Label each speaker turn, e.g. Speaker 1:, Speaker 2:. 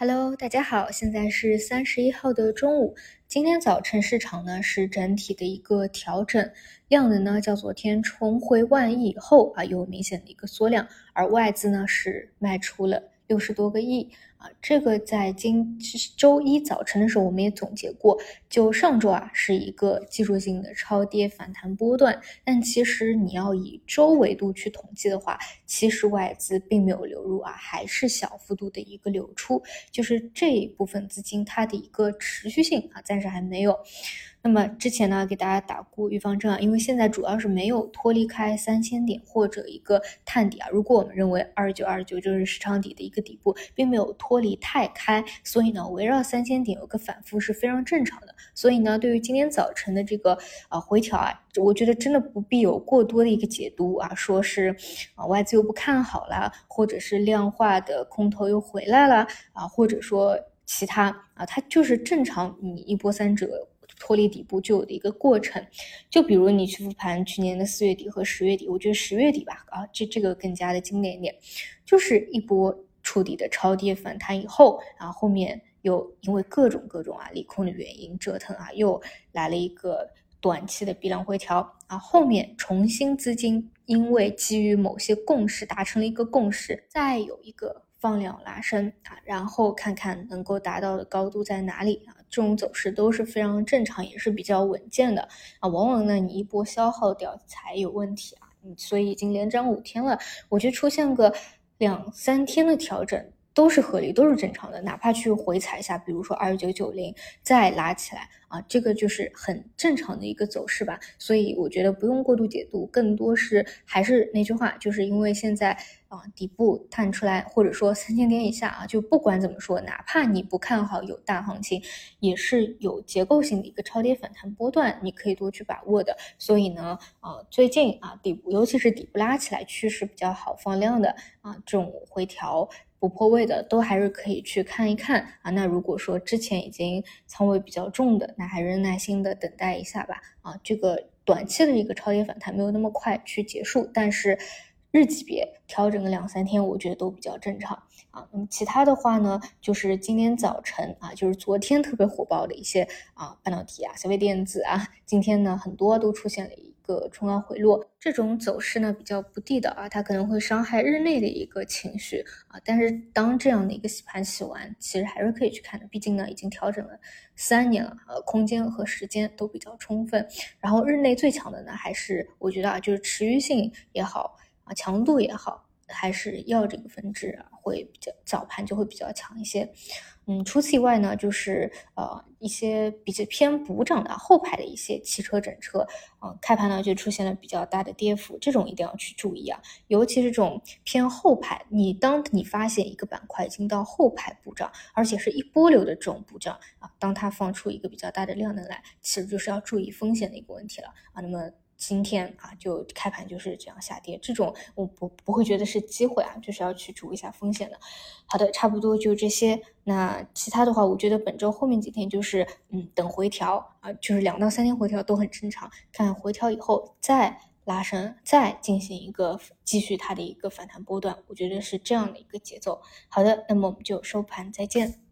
Speaker 1: Hello，大家好，现在是三十一号的中午。今天早晨市场呢是整体的一个调整，量能呢较昨天重回万亿以后啊有明显的一个缩量，而外资呢是卖出了。六十多个亿啊，这个在今周一早晨的时候我们也总结过，就上周啊是一个技术性的超跌反弹波段，但其实你要以周维度去统计的话，其实外资并没有流入啊，还是小幅度的一个流出，就是这一部分资金它的一个持续性啊暂时还没有。那么之前呢，给大家打过预防针啊，因为现在主要是没有脱离开三千点或者一个探底啊。如果我们认为二九二九就是市场底的一个底部，并没有脱离太开，所以呢，围绕三千点有个反复是非常正常的。所以呢，对于今天早晨的这个啊回调啊，我觉得真的不必有过多的一个解读啊，说是啊外资又不看好了，或者是量化的空头又回来了啊，或者说其他啊，它就是正常你一波三折。脱离底部就有的一个过程，就比如你去复盘去年的四月底和十月底，我觉得十月底吧，啊，这这个更加的经典一点，就是一波触底的超跌反弹以后，然后后面又因为各种各种啊利空的原因折腾啊，又来了一个短期的避量回调啊，后面重新资金因为基于某些共识达成了一个共识，再有一个。放量拉升啊，然后看看能够达到的高度在哪里啊？这种走势都是非常正常，也是比较稳健的啊。往往呢，你一波消耗掉才有问题啊。嗯，所以已经连涨五天了，我就出现个两三天的调整都是合理，都是正常的。哪怕去回踩一下，比如说二九九零再拉起来啊，这个就是很正常的一个走势吧。所以我觉得不用过度解读，更多是还是那句话，就是因为现在。啊，底部探出来，或者说三千点以下啊，就不管怎么说，哪怕你不看好有大行情，也是有结构性的一个超跌反弹波段，你可以多去把握的。所以呢，啊，最近啊，底部尤其是底部拉起来，趋势比较好放量的啊，这种回调不破位的，都还是可以去看一看啊。那如果说之前已经仓位比较重的，那还是耐心的等待一下吧。啊，这个短期的一个超跌反弹没有那么快去结束，但是。日级别调整个两三天，我觉得都比较正常啊。那么其他的话呢，就是今天早晨啊，就是昨天特别火爆的一些啊半导体啊、消费电子啊，今天呢很多都出现了一个冲高回落，这种走势呢比较不地道啊，它可能会伤害日内的一个情绪啊。但是当这样的一个洗盘洗完，其实还是可以去看的，毕竟呢已经调整了三年了，呃，空间和时间都比较充分。然后日内最强的呢，还是我觉得啊，就是持续性也好。啊，强度也好，还是要这个分支啊，会比较早盘就会比较强一些。嗯，除此以外呢，就是呃一些比较偏补涨的后排的一些汽车整车，啊，开盘呢就出现了比较大的跌幅，这种一定要去注意啊。尤其是这种偏后排，你当你发现一个板块已经到后排补涨，而且是一波流的这种补涨啊，当它放出一个比较大的量能来，其实就是要注意风险的一个问题了啊。那么。今天啊，就开盘就是这样下跌，这种我不不会觉得是机会啊，就是要去注意一下风险的。好的，差不多就这些。那其他的话，我觉得本周后面几天就是嗯，等回调啊，就是两到三天回调都很正常。看回调以后再拉升，再进行一个继续它的一个反弹波段，我觉得是这样的一个节奏。好的，那么我们就收盘再见。